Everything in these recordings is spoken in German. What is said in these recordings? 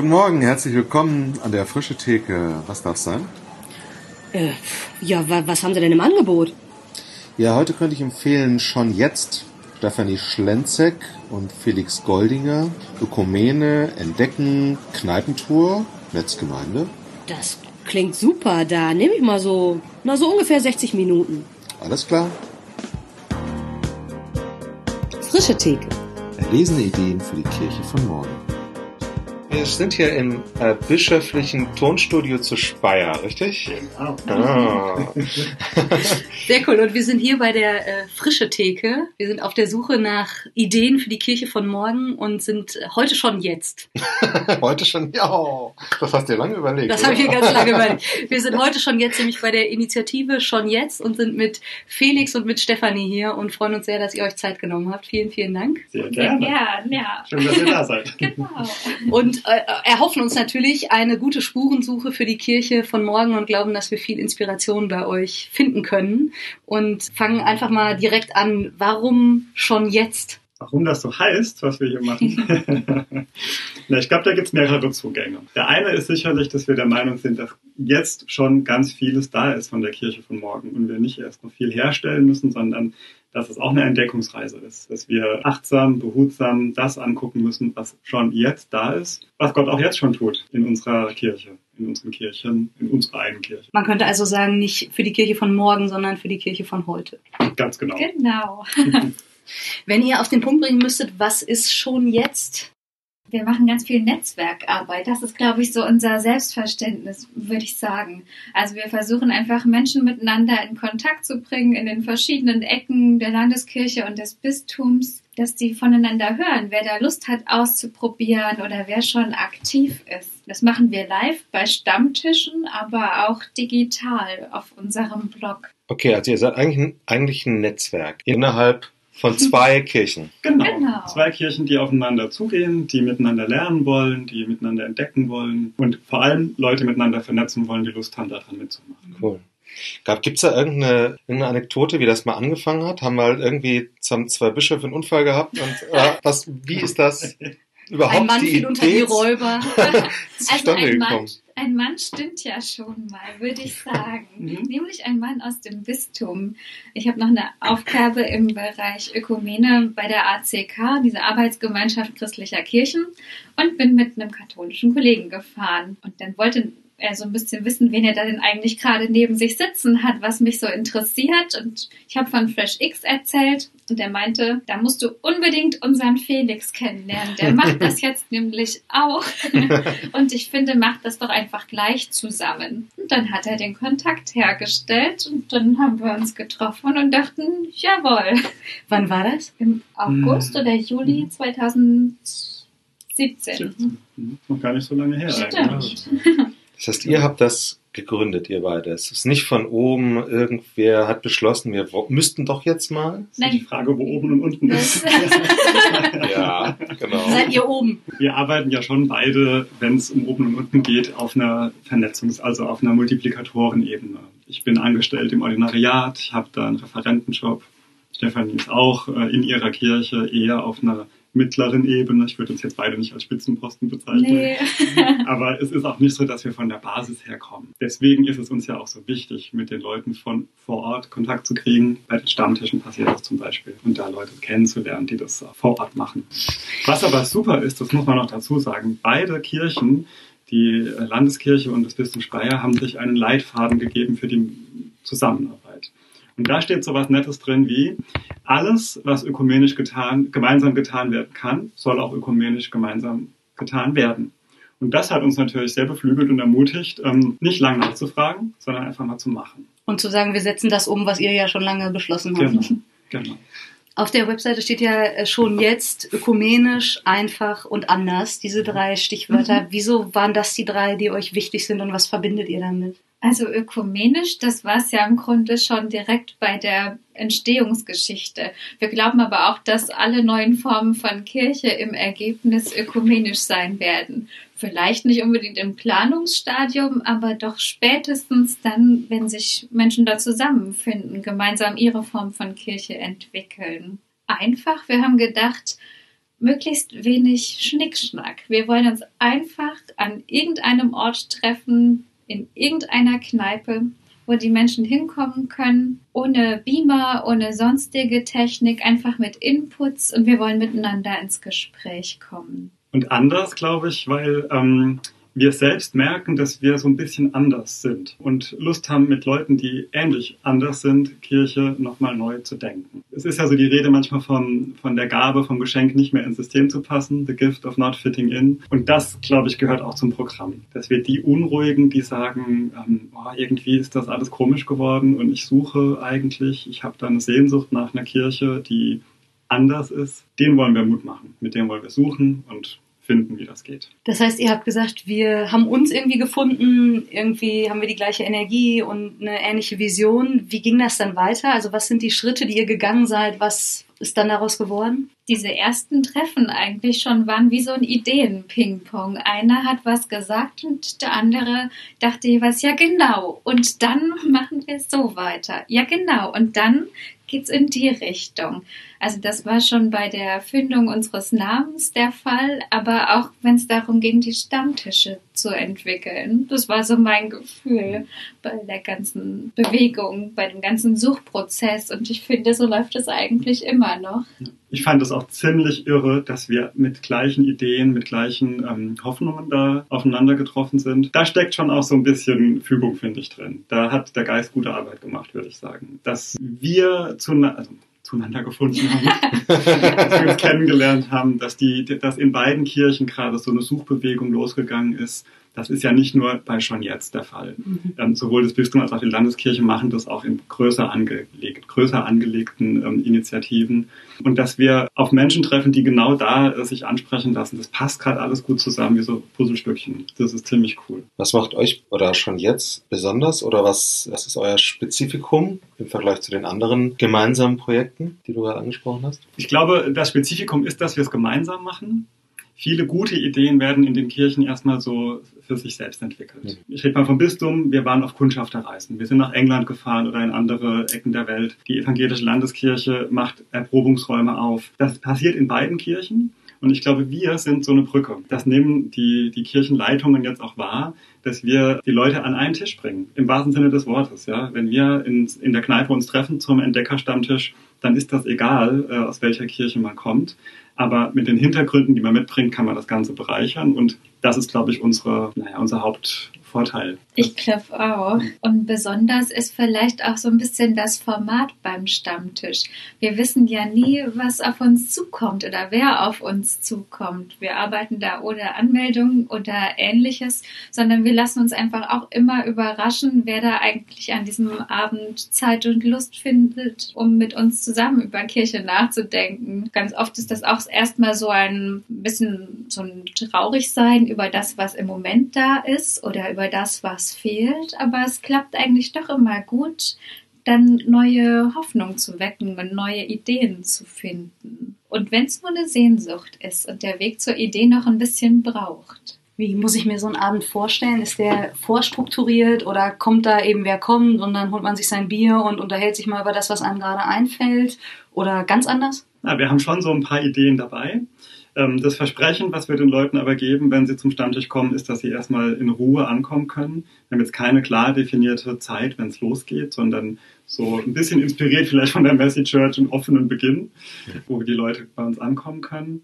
Guten Morgen, herzlich willkommen an der Frische Theke. Was darf sein? Äh, ja, wa was haben Sie denn im Angebot? Ja, heute könnte ich empfehlen schon jetzt Stefanie Schlenzek und Felix Goldinger, Ökumene, Entdecken, Kneipentour, Netzgemeinde. Das klingt super. Da nehme ich mal so, na so ungefähr 60 Minuten. Alles klar. Frische Theke. Erlesene Ideen für die Kirche von morgen. Wir sind hier im äh, bischöflichen Tonstudio zu Speyer, richtig? Genau. Ah. Sehr cool. Und wir sind hier bei der äh, Frische Theke. Wir sind auf der Suche nach Ideen für die Kirche von morgen und sind heute schon jetzt. Heute schon, ja, das hast du dir lange überlegt. Das habe ich mir ganz lange überlegt. Wir sind heute schon jetzt nämlich bei der Initiative schon jetzt und sind mit Felix und mit Stefanie hier und freuen uns sehr, dass ihr euch Zeit genommen habt. Vielen, vielen Dank. Sehr gerne. Ja, ja. Schön, dass ihr da seid. Genau. Und äh, erhoffen uns natürlich eine gute Spurensuche für die Kirche von morgen und glauben, dass wir viel Inspiration bei euch finden können. Und fangen einfach mal direkt an. Warum schon jetzt? Warum das so heißt, was wir hier machen? Na, ich glaube, da gibt es mehrere Zugänge. Der eine ist sicherlich, dass wir der Meinung sind, dass jetzt schon ganz vieles da ist von der Kirche von morgen und wir nicht erst noch viel herstellen müssen, sondern dass es auch eine Entdeckungsreise ist, dass wir achtsam, behutsam das angucken müssen, was schon jetzt da ist, was Gott auch jetzt schon tut in unserer Kirche, in unseren Kirchen, in unserer eigenen Kirche. Man könnte also sagen, nicht für die Kirche von morgen, sondern für die Kirche von heute. Ganz genau. Genau. Wenn ihr auf den Punkt bringen müsstet, was ist schon jetzt? Wir machen ganz viel Netzwerkarbeit. Das ist, glaube ich, so unser Selbstverständnis, würde ich sagen. Also wir versuchen einfach Menschen miteinander in Kontakt zu bringen in den verschiedenen Ecken der Landeskirche und des Bistums, dass die voneinander hören, wer da Lust hat auszuprobieren oder wer schon aktiv ist. Das machen wir live bei Stammtischen, aber auch digital auf unserem Blog. Okay, also ihr seid eigentlich ein, eigentlich ein Netzwerk innerhalb von zwei Kirchen. Genau. Genau. Zwei Kirchen, die aufeinander zugehen, die miteinander lernen wollen, die miteinander entdecken wollen und vor allem Leute miteinander vernetzen wollen, die Lust haben, daran mitzumachen. Cool. Gibt es da irgendeine, irgendeine Anekdote, wie das mal angefangen hat? Haben mal irgendwie haben zwei Bischöfe einen Unfall gehabt und äh, was, wie ist das überhaupt Ein Mann die fiel unter die Idee Räuber. Also zustande ein Mann, ein Mann stimmt ja schon mal, würde ich sagen. Mhm. Nämlich ein Mann aus dem Bistum. Ich habe noch eine Aufgabe im Bereich Ökumene bei der ACK, diese Arbeitsgemeinschaft christlicher Kirchen, und bin mit einem katholischen Kollegen gefahren. Und dann wollte er so ein bisschen wissen, wen er da denn eigentlich gerade neben sich sitzen hat, was mich so interessiert. Und ich habe von Fresh X erzählt und er meinte, da musst du unbedingt unseren Felix kennenlernen. Der macht das jetzt nämlich auch. und ich finde, macht das doch einfach gleich zusammen. Und dann hat er den Kontakt hergestellt und dann haben wir uns getroffen und dachten, jawohl. Wann war das? Im August oder Juli 2017. Mhm. Noch gar nicht so lange her. Stimmt. eigentlich. Das heißt, ihr habt das gegründet, ihr beide. Es ist nicht von oben, irgendwer hat beschlossen, wir müssten doch jetzt mal. Ist die Frage, wo oben und unten ist. Ja, genau. Seid ihr oben? Wir arbeiten ja schon beide, wenn es um oben und unten geht, auf einer Vernetzungs-, also auf einer Multiplikatorenebene. Ich bin angestellt im Ordinariat, ich habe da einen Referentenjob. Stefanie ist auch äh, in ihrer Kirche eher auf einer mittleren Ebene. Ich würde uns jetzt beide nicht als Spitzenposten bezeichnen. Nee. Aber es ist auch nicht so, dass wir von der Basis herkommen. Deswegen ist es uns ja auch so wichtig, mit den Leuten von vor Ort Kontakt zu kriegen. Bei den Stammtischen passiert das zum Beispiel. Und da Leute kennenzulernen, die das vor Ort machen. Was aber super ist, das muss man noch dazu sagen, beide Kirchen, die Landeskirche und das Bistum Speyer, haben sich einen Leitfaden gegeben für die Zusammenarbeit. Und da steht so was Nettes drin wie, alles, was ökumenisch getan, gemeinsam getan werden kann, soll auch ökumenisch gemeinsam getan werden. Und das hat uns natürlich sehr beflügelt und ermutigt, ähm, nicht lang nachzufragen, sondern einfach mal zu machen. Und zu sagen, wir setzen das um, was ihr ja schon lange beschlossen habt. Genau. genau. Auf der Webseite steht ja äh, schon jetzt ökumenisch, einfach und anders, diese drei Stichwörter. Wieso waren das die drei, die euch wichtig sind und was verbindet ihr damit? Also ökumenisch, das war es ja im Grunde schon direkt bei der Entstehungsgeschichte. Wir glauben aber auch, dass alle neuen Formen von Kirche im Ergebnis ökumenisch sein werden. Vielleicht nicht unbedingt im Planungsstadium, aber doch spätestens dann, wenn sich Menschen da zusammenfinden, gemeinsam ihre Form von Kirche entwickeln. Einfach, wir haben gedacht, möglichst wenig Schnickschnack. Wir wollen uns einfach an irgendeinem Ort treffen, in irgendeiner Kneipe, wo die Menschen hinkommen können, ohne Beamer, ohne sonstige Technik, einfach mit Inputs und wir wollen miteinander ins Gespräch kommen. Und anders, glaube ich, weil ähm, wir selbst merken, dass wir so ein bisschen anders sind und Lust haben, mit Leuten, die ähnlich anders sind, Kirche nochmal neu zu denken. Es ist ja so die Rede manchmal von, von der Gabe, vom Geschenk nicht mehr ins System zu passen, the gift of not fitting in. Und das, glaube ich, gehört auch zum Programm. Dass wir die Unruhigen, die sagen, ähm, oh, irgendwie ist das alles komisch geworden und ich suche eigentlich, ich habe da eine Sehnsucht nach einer Kirche, die anders ist, den wollen wir Mut machen. Mit dem wollen wir suchen und finden, wie das geht. Das heißt, ihr habt gesagt, wir haben uns irgendwie gefunden, irgendwie haben wir die gleiche Energie und eine ähnliche Vision. Wie ging das dann weiter? Also was sind die Schritte, die ihr gegangen seid? Was ist dann daraus geworden? Diese ersten Treffen eigentlich schon waren wie so ein Ideen-Ping-Pong. Einer hat was gesagt und der andere dachte jeweils, ja genau. Und dann machen wir es so weiter. Ja genau. Und dann geht's in die Richtung. Also das war schon bei der Findung unseres Namens der Fall, aber auch wenn es darum ging, die Stammtische zu entwickeln. Das war so mein Gefühl bei der ganzen Bewegung, bei dem ganzen Suchprozess und ich finde, so läuft es eigentlich immer noch. Ich fand es auch ziemlich irre, dass wir mit gleichen Ideen, mit gleichen ähm, Hoffnungen da aufeinander getroffen sind. Da steckt schon auch so ein bisschen Fügung, finde ich, drin. Da hat der Geist gute Arbeit gemacht, würde ich sagen. Dass wir zu, also zueinander gefunden haben, dass wir uns kennengelernt haben, dass, die, dass in beiden Kirchen gerade so eine Suchbewegung losgegangen ist das ist ja nicht nur bei schon jetzt der Fall. Mhm. Ähm, sowohl das Bistum als auch die Landeskirche machen das auch in größer, angelegt, größer angelegten ähm, Initiativen. Und dass wir auf Menschen treffen, die genau da äh, sich ansprechen lassen, das passt gerade alles gut zusammen wie so Puzzlestückchen. Das ist ziemlich cool. Was macht euch oder schon jetzt besonders oder was, was ist euer Spezifikum im Vergleich zu den anderen gemeinsamen Projekten, die du gerade angesprochen hast? Ich glaube, das Spezifikum ist, dass wir es gemeinsam machen viele gute Ideen werden in den Kirchen erstmal so für sich selbst entwickelt. Ich rede mal vom Bistum. Wir waren auf Kundschafterreisen. Wir sind nach England gefahren oder in andere Ecken der Welt. Die evangelische Landeskirche macht Erprobungsräume auf. Das passiert in beiden Kirchen. Und ich glaube, wir sind so eine Brücke. Das nehmen die, die Kirchenleitungen jetzt auch wahr, dass wir die Leute an einen Tisch bringen. Im wahrsten Sinne des Wortes. Ja? Wenn wir in, in der Kneipe uns treffen zum Entdeckerstammtisch, dann ist das egal, äh, aus welcher Kirche man kommt. Aber mit den Hintergründen, die man mitbringt, kann man das Ganze bereichern. Und das ist, glaube ich, unsere, naja, unser Haupt, Vorteil. Ich glaube auch. Und besonders ist vielleicht auch so ein bisschen das Format beim Stammtisch. Wir wissen ja nie, was auf uns zukommt oder wer auf uns zukommt. Wir arbeiten da ohne Anmeldung oder ähnliches, sondern wir lassen uns einfach auch immer überraschen, wer da eigentlich an diesem Abend Zeit und Lust findet, um mit uns zusammen über Kirche nachzudenken. Ganz oft ist das auch erstmal so ein bisschen so ein Traurigsein über das, was im Moment da ist oder über über das, was fehlt, aber es klappt eigentlich doch immer gut, dann neue Hoffnung zu wecken und neue Ideen zu finden. Und wenn es nur eine Sehnsucht ist und der Weg zur Idee noch ein bisschen braucht. Wie muss ich mir so einen Abend vorstellen? Ist der vorstrukturiert oder kommt da eben wer kommt und dann holt man sich sein Bier und unterhält sich mal über das, was einem gerade einfällt? Oder ganz anders? Ja, wir haben schon so ein paar Ideen dabei. Ähm, das Versprechen, was wir den Leuten aber geben, wenn sie zum Stammtisch kommen, ist, dass sie erstmal in Ruhe ankommen können. Wir haben jetzt keine klar definierte Zeit, wenn es losgeht, sondern so ein bisschen inspiriert vielleicht von der Messy Church einen offenen Beginn, wo die Leute bei uns ankommen können.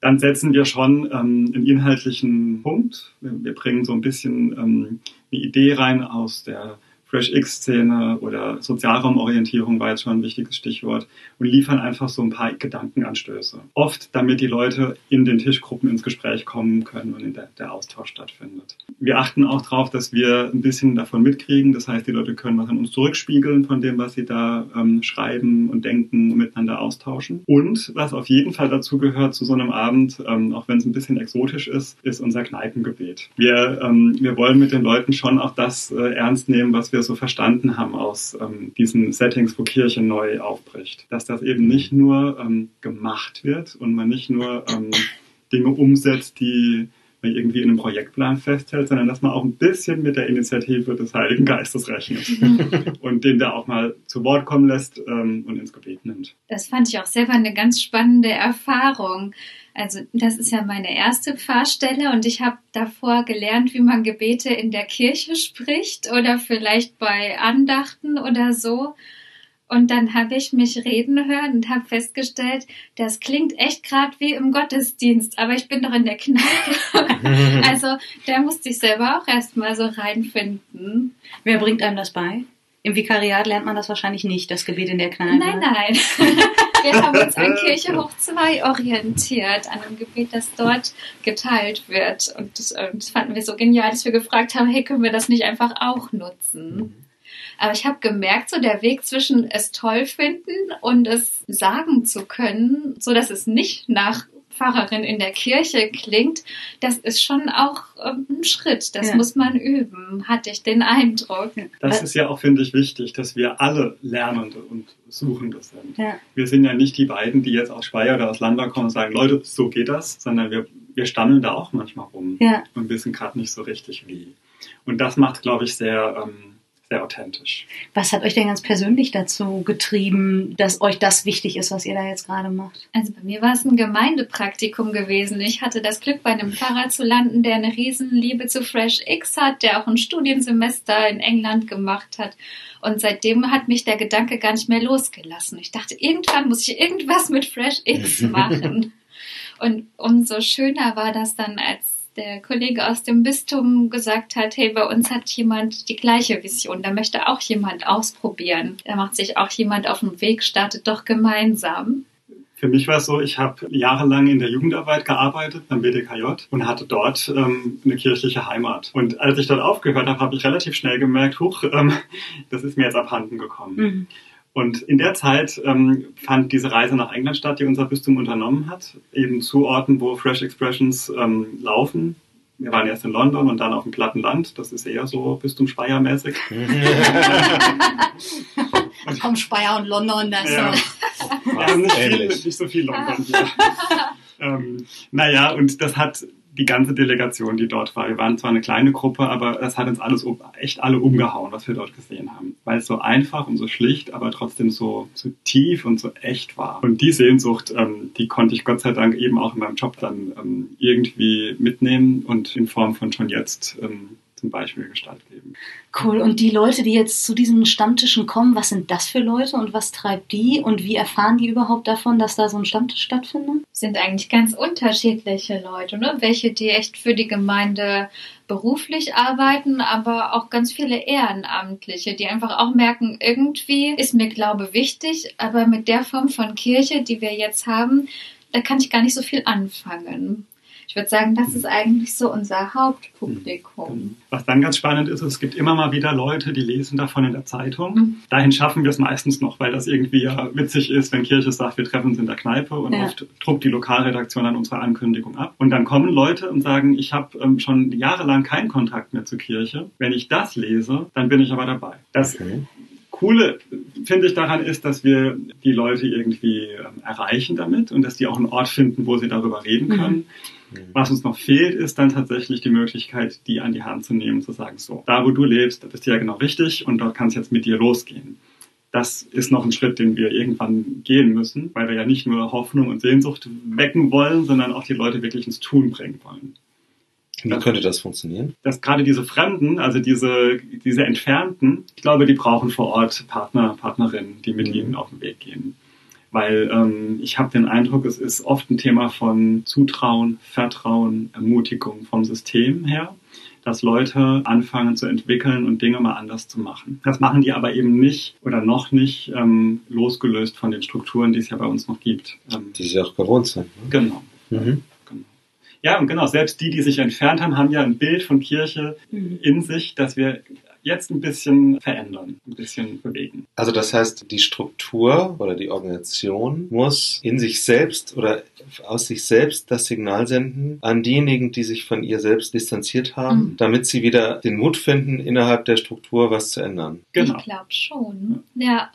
Dann setzen wir schon ähm, einen inhaltlichen Punkt. Wir, bringen so ein bisschen ähm, eine Idee rein aus der Fresh-X-Szene oder Sozialraumorientierung war jetzt schon ein wichtiges Stichwort und liefern einfach so ein paar Gedankenanstöße. Oft, damit die Leute in den Tischgruppen ins Gespräch kommen können und in der, der Austausch stattfindet. Wir achten auch darauf, dass wir ein bisschen davon mitkriegen. Das heißt, die Leute können was an uns zurückspiegeln von dem, was sie da ähm, schreiben und denken und miteinander austauschen. Und was auf jeden Fall dazu gehört zu so einem Abend, ähm, auch wenn es ein bisschen exotisch ist, ist unser Kneipengebet. Wir, ähm, wir wollen mit den Leuten schon auch das äh, ernst nehmen, was wir so verstanden haben aus ähm, diesen Settings, wo Kirche neu aufbricht. Dass das eben nicht nur ähm, gemacht wird und man nicht nur ähm, Dinge umsetzt, die man irgendwie in einem Projektplan festhält, sondern dass man auch ein bisschen mit der Initiative des Heiligen Geistes rechnet und den da auch mal zu Wort kommen lässt ähm, und ins Gebet nimmt. Das fand ich auch selber eine ganz spannende Erfahrung. Also das ist ja meine erste Pfarrstelle und ich habe davor gelernt, wie man Gebete in der Kirche spricht oder vielleicht bei Andachten oder so. Und dann habe ich mich reden hören und habe festgestellt, das klingt echt gerade wie im Gottesdienst, aber ich bin doch in der Kneipe. also da musste ich selber auch erstmal so reinfinden. Wer bringt einem das bei? Im Vikariat lernt man das wahrscheinlich nicht, das Gebet in der Kneipe. Nein, nein. Wir haben uns an Kirche hoch 2 orientiert, an einem Gebet, das dort geteilt wird. Und das, das fanden wir so genial, dass wir gefragt haben, hey, können wir das nicht einfach auch nutzen? Aber ich habe gemerkt, so der Weg zwischen es toll finden und es sagen zu können, so dass es nicht nach Pfarrerin in der Kirche klingt, das ist schon auch ähm, ein Schritt. Das Ja. muss man üben, hatte ich den Eindruck. Das ist ja auch, finde ich, wichtig, dass wir alle Lernende und Suchende sind. Ja. Wir sind ja nicht die beiden, die jetzt aus Speyer oder aus Landau kommen und sagen, Leute, so geht das, sondern wir, wir stammeln da auch manchmal rum Ja. und wissen gerade nicht so richtig wie. Und das macht, glaube ich, sehr, ähm, sehr authentisch. Was hat euch denn ganz persönlich dazu getrieben, dass euch das wichtig ist, was ihr da jetzt gerade macht? Also bei mir war es ein Gemeindepraktikum gewesen. Ich hatte das Glück, bei einem Pfarrer zu landen, der eine Riesenliebe zu Fresh X hat, der auch ein Studiensemester in England gemacht hat. Und seitdem hat mich der Gedanke gar nicht mehr losgelassen. Ich dachte, irgendwann muss ich irgendwas mit Fresh X machen. Und umso schöner war das dann, als der Kollege aus dem Bistum gesagt hat, hey, bei uns hat jemand die gleiche Vision, da möchte auch jemand ausprobieren. Da macht sich auch jemand auf den Weg, startet doch gemeinsam. Für mich war es so, ich habe jahrelang in der Jugendarbeit gearbeitet beim BDKJ und hatte dort ähm, eine kirchliche Heimat. Und als ich dort aufgehört habe, habe ich relativ schnell gemerkt, huch, ähm, das ist mir jetzt abhanden gekommen. Mhm. Und in der Zeit ähm, fand diese Reise nach England statt, die unser Bistum unternommen hat, eben zu Orten, wo Fresh Expressions ähm, laufen. Wir waren erst in London und dann auf dem platten Land. Das ist eher so Bistum Speyer-mäßig. Komm, Speyer und London, das Ja. Ja, nicht, viel, nicht so viel London hier. ähm, naja, und das hat die ganze Delegation, die dort war. Wir waren zwar eine kleine Gruppe, aber das hat uns alles echt alle umgehauen, was wir dort gesehen haben. Weil es so einfach und so schlicht, aber trotzdem so, so tief und so echt war. Und die Sehnsucht, ähm, die konnte ich Gott sei Dank eben auch in meinem Job dann ähm, irgendwie mitnehmen und in Form von schon jetzt ähm, zum Beispiel Gestalt geben. Cool. Und die Leute, die jetzt zu diesen Stammtischen kommen, was sind das für Leute und was treibt die und wie erfahren die überhaupt davon, dass da so ein Stammtisch stattfindet? sind eigentlich ganz unterschiedliche Leute, ne? Welche, die echt für die Gemeinde beruflich arbeiten, aber auch ganz viele Ehrenamtliche, die einfach auch merken, irgendwie ist mir Glaube wichtig, aber mit der Form von Kirche, die wir jetzt haben, da kann ich gar nicht so viel anfangen. Ich würde sagen, das ist eigentlich so unser Hauptpublikum. Was dann ganz spannend ist, es gibt immer mal wieder Leute, die lesen davon in der Zeitung. Mhm. Dahin schaffen wir es meistens noch, weil das irgendwie ja witzig ist, wenn Kirche sagt, wir treffen uns in der Kneipe und Ja. oft druckt die Lokalredaktion dann unsere Ankündigung ab. Und dann kommen Leute und sagen, ich habe ähm, schon jahrelang keinen Kontakt mehr zur Kirche. Wenn ich das lese, dann bin ich aber dabei. Das Okay. Coole, finde ich daran ist, dass wir die Leute irgendwie ähm, erreichen damit und dass die auch einen Ort finden, wo sie darüber reden können. Was uns noch fehlt, ist dann tatsächlich die Möglichkeit, die an die Hand zu nehmen und zu sagen, so, da wo du lebst, da bist du ja genau richtig und dort kann es jetzt mit dir losgehen. Das ist noch ein Schritt, den wir irgendwann gehen müssen, weil wir ja nicht nur Hoffnung und Sehnsucht wecken wollen, sondern auch die Leute wirklich ins Tun bringen wollen Wie könnte das funktionieren? dass gerade diese Fremden, also diese, diese Entfernten, ich glaube, die brauchen vor Ort Partner, Partnerinnen, die mit Mhm. ihnen auf den Weg gehen. Weil ähm, ich habe den Eindruck, es ist oft ein Thema von Zutrauen, Vertrauen, Ermutigung vom System her, dass Leute anfangen zu entwickeln und Dinge mal anders zu machen. Das machen die aber eben nicht oder noch nicht ähm, losgelöst von den Strukturen, die es ja bei uns noch gibt. Ähm, Die sie auch gewohnt sind. Ne? genau. Mhm. Genau. Ja, und genau, selbst die, die sich entfernt haben, haben ja ein Bild von Kirche Mhm. in sich, dass wir jetzt ein bisschen verändern, ein bisschen bewegen. Also das heißt, die Struktur oder die Organisation muss in sich selbst oder aus sich selbst das Signal senden an diejenigen, die sich von ihr selbst distanziert haben, Mhm. damit sie wieder den Mut finden, innerhalb der Struktur was zu ändern. Genau. Ich glaube schon. Ja.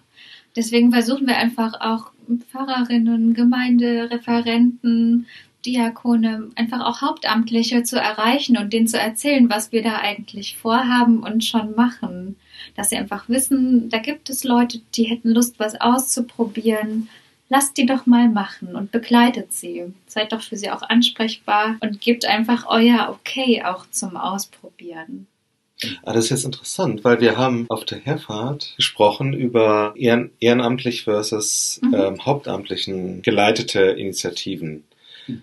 Deswegen versuchen wir einfach auch Pfarrerinnen, Gemeindereferenten Diakone, einfach auch Hauptamtliche zu erreichen und denen zu erzählen, was wir da eigentlich vorhaben und schon machen. Dass sie einfach wissen, da gibt es Leute, die hätten Lust, was auszuprobieren. Lasst die doch mal machen und begleitet sie. Seid doch für sie auch ansprechbar und gebt einfach euer Okay auch zum Ausprobieren. Ah, das ist jetzt interessant, weil wir haben auf der Herfahrt gesprochen über ehren ehrenamtlich versus Mhm. ähm, hauptamtlichen geleitete Initiativen.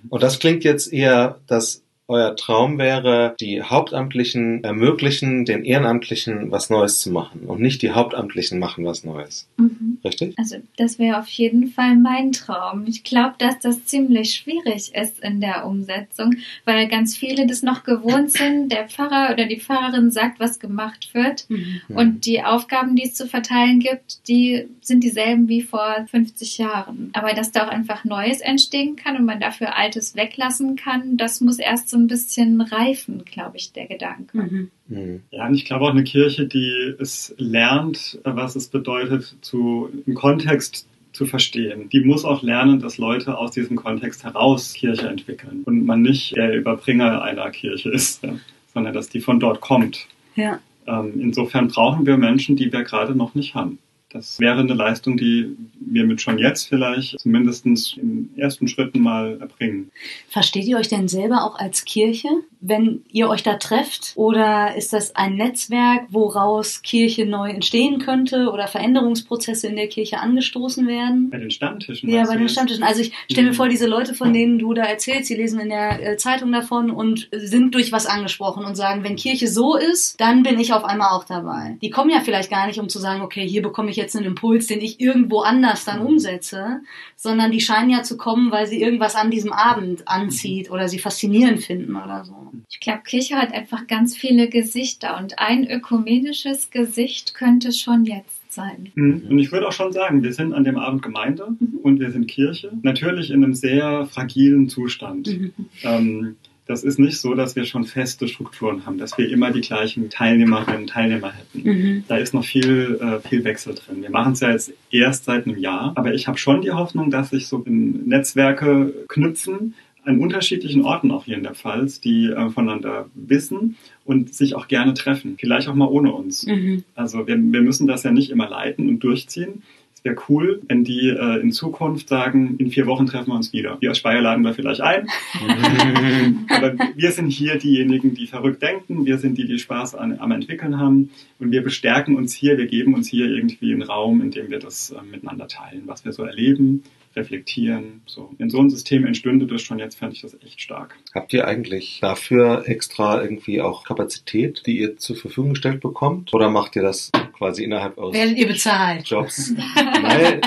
Und das klingt jetzt eher, dass euer Traum wäre, die Hauptamtlichen ermöglichen, den Ehrenamtlichen was Neues zu machen und nicht die Hauptamtlichen machen was Neues. Mhm. Richtig? Also das wäre auf jeden Fall mein Traum. Ich glaube, dass das ziemlich schwierig ist in der Umsetzung, weil ganz viele das noch gewohnt sind. Der Pfarrer oder die Pfarrerin sagt, was gemacht wird. Mhm. Und die Aufgaben, die es zu verteilen gibt, die sind dieselben wie vor 50 Jahren. Aber dass da auch einfach Neues entstehen kann und man dafür Altes weglassen kann, das muss erst so ein bisschen reifen, glaube ich, der Gedanke. Mhm. Mhm. Ja, und ich glaube auch eine Kirche, die es lernt, was es bedeutet, zu, im Kontext zu verstehen. Die muss auch lernen, dass Leute aus diesem Kontext heraus Kirche entwickeln und man nicht der Überbringer einer Kirche ist, sondern dass die von dort kommt. Ja. Ähm, insofern brauchen wir Menschen, die wir gerade noch nicht haben. Das wäre eine Leistung, die wir mit schon jetzt vielleicht zumindest in ersten Schritten mal erbringen. Versteht ihr euch denn selber auch als Kirche, wenn ihr euch da trefft? Oder ist das ein Netzwerk, woraus Kirche neu entstehen könnte oder Veränderungsprozesse in der Kirche angestoßen werden? Bei den Stammtischen. Ja, bei den? Stammtischen. Also ich stelle mir Mhm. vor, diese Leute, von denen du da erzählst, die lesen in der äh, Zeitung davon und sind durch was angesprochen und sagen, wenn Kirche so ist, dann bin ich auf einmal auch dabei. Die kommen ja vielleicht gar nicht, um zu sagen, okay, hier bekomme ich jetzt einen Impuls, den ich irgendwo anders dann umsetze, sondern die scheinen ja zu kommen, weil sie irgendwas an diesem Abend anzieht oder sie faszinierend finden oder so. Ich glaube, Kirche hat einfach ganz viele Gesichter und ein ökumenisches Gesicht könnte schon jetzt sein. Mhm. Und ich würde auch schon sagen, wir sind an dem Abend Gemeinde und wir sind Kirche. Natürlich in einem sehr fragilen Zustand. Mhm. Ähm, das ist nicht so, dass wir schon feste Strukturen haben, dass wir immer die gleichen Teilnehmerinnen und Teilnehmer hätten. Mhm. Da ist noch viel, äh, viel Wechsel drin. Wir machen es ja jetzt erst seit einem Jahr, aber ich habe schon die Hoffnung, dass sich so Netzwerke knüpfen, an unterschiedlichen Orten auch hier in der Pfalz, die äh, voneinander wissen und sich auch gerne treffen. Vielleicht auch mal ohne uns. Mhm. Also wir, wir müssen das ja nicht immer leiten und durchziehen. Es wäre cool, wenn die äh, in Zukunft sagen, in vier Wochen treffen wir uns wieder. Wir aus Speyer laden wir vielleicht ein. Aber wir sind hier diejenigen, die verrückt denken. Wir sind die, die Spaß an, am Entwickeln haben. Und wir bestärken uns hier. Wir geben uns hier irgendwie einen Raum, in dem wir das äh, miteinander teilen, was wir so erleben, reflektieren. So. Wenn so ein System entstünde, das schon jetzt, fände ich das echt stark. Habt ihr eigentlich dafür extra irgendwie auch Kapazität, die ihr zur Verfügung gestellt bekommt? Oder macht ihr das quasi innerhalb eures Werdet ihr bezahlt? Jobs? Nein,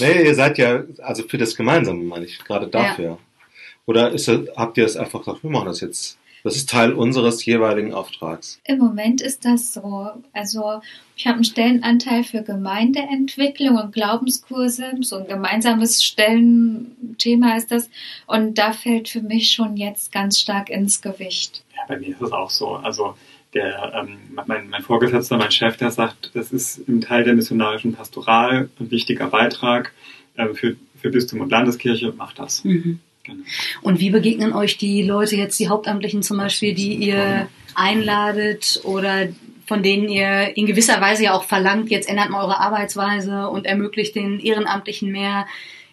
nee, ihr seid ja, also für das Gemeinsame meine ich, gerade dafür. Oder ist habt ihr es einfach gesagt, wir machen das jetzt? Das ist Teil unseres jeweiligen Auftrags. Im Moment ist das so. Also ich habe einen Stellenanteil für Gemeindeentwicklung und Glaubenskurse. So ein gemeinsames Stellenthema ist das. Und da fällt für mich schon jetzt ganz stark ins Gewicht. Ja, bei mir ist es auch so. Also der, ähm, mein, mein Vorgesetzter, mein Chef, der sagt, das ist im Teil der missionarischen Pastoral ein wichtiger Beitrag äh, für, für Bistum und Landeskirche. Macht das. Mhm. Und wie begegnen euch die Leute jetzt, die Hauptamtlichen zum Beispiel, die ihr einladet oder von denen ihr in gewisser Weise ja auch verlangt, jetzt ändert mal eure Arbeitsweise und ermöglicht den Ehrenamtlichen mehr.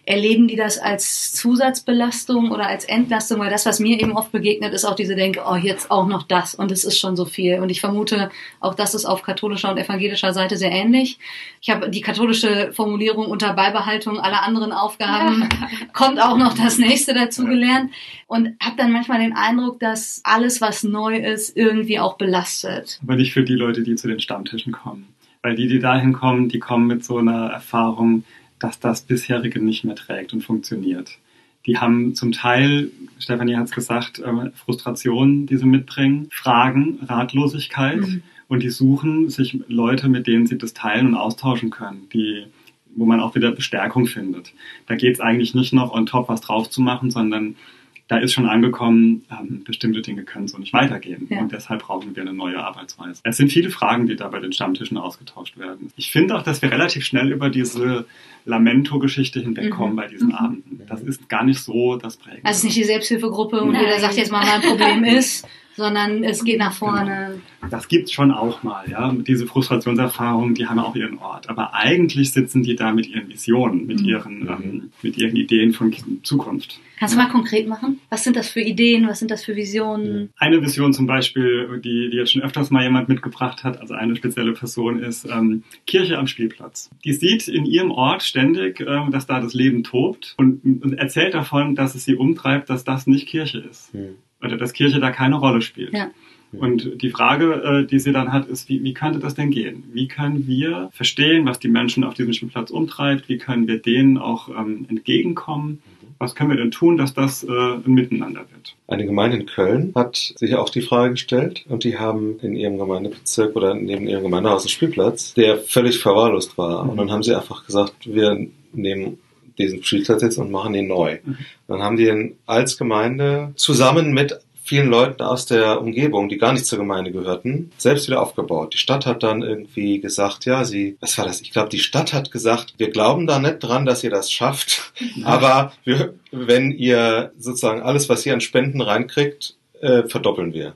Erleben die das als Zusatzbelastung oder als Entlastung? Weil das, was mir eben oft begegnet, ist auch diese Denke, oh, jetzt auch noch das und es ist schon so viel. Und ich vermute, auch das ist auf katholischer und evangelischer Seite sehr ähnlich. Ich habe die katholische Formulierung unter Beibehaltung aller anderen Aufgaben kommt auch noch das nächste dazu gelernt und habe dann manchmal den Eindruck, dass alles, was neu ist, irgendwie auch belastet. Aber nicht für die Leute, die zu den Stammtischen kommen. Weil die, die dahin kommen, die kommen mit so einer Erfahrung, dass das bisherige nicht mehr trägt und funktioniert. Die haben zum Teil, Stefanie hat es gesagt, äh, Frustrationen, die sie mitbringen, Fragen, Ratlosigkeit Mhm. und die suchen sich Leute, mit denen sie das teilen und austauschen können, die, wo man auch wieder Bestärkung findet. Da geht es eigentlich nicht noch on top was drauf zu machen, sondern da ist schon angekommen, ähm, bestimmte Dinge können so nicht weitergehen. Ja. Und deshalb brauchen wir eine neue Arbeitsweise. Es sind viele Fragen, die da bei den Stammtischen ausgetauscht werden. Ich finde auch, dass wir relativ schnell über diese Lamento-Geschichte hinwegkommen Mhm. bei diesen Mhm. Abenden. Das ist gar nicht so das Prägende. Also es ist nicht die Selbsthilfegruppe und jeder sagt jetzt mal, mein Problem ist, sondern es geht nach vorne. Das gibt's schon auch mal, ja. Diese Frustrationserfahrungen, die haben auch ihren Ort. Aber eigentlich sitzen die da mit ihren Visionen, mit Mhm. ihren, ähm, mit ihren Ideen von Zukunft. Kannst du mal konkret machen? Was sind das für Ideen? Was sind das für Visionen? Eine Vision zum Beispiel, die, die jetzt schon öfters mal jemand mitgebracht hat, also eine spezielle Person ist ähm, Kirche am Spielplatz. Die sieht in ihrem Ort ständig, ähm, dass da das Leben tobt und, und erzählt davon, dass es sie umtreibt, dass das nicht Kirche ist. Hm. Oder dass Kirche da keine Rolle spielt. Ja. Und die Frage, äh, die sie dann hat, ist, wie, wie könnte das denn gehen? Wie können wir verstehen, was die Menschen auf diesem Spielplatz umtreibt? Wie können wir denen auch ähm, entgegenkommen? Was können wir denn tun, dass das äh, ein Miteinander wird? Eine Gemeinde in Köln hat sich auch die Frage gestellt und die haben in ihrem Gemeindebezirk oder neben ihrem Gemeindehaus einen Spielplatz, der völlig verwahrlost war. Und dann haben sie einfach gesagt, wir nehmen diesen jetzt und machen ihn neu. Dann haben die ihn als Gemeinde zusammen mit vielen Leuten aus der Umgebung, die gar nicht zur Gemeinde gehörten, selbst wieder aufgebaut. Die Stadt hat dann irgendwie gesagt, ja, sie, was war das? Ich glaube, die Stadt hat gesagt, wir glauben da nicht dran, dass ihr das schafft, aber wir, wenn ihr sozusagen alles, was ihr an Spenden reinkriegt, äh, verdoppeln wir.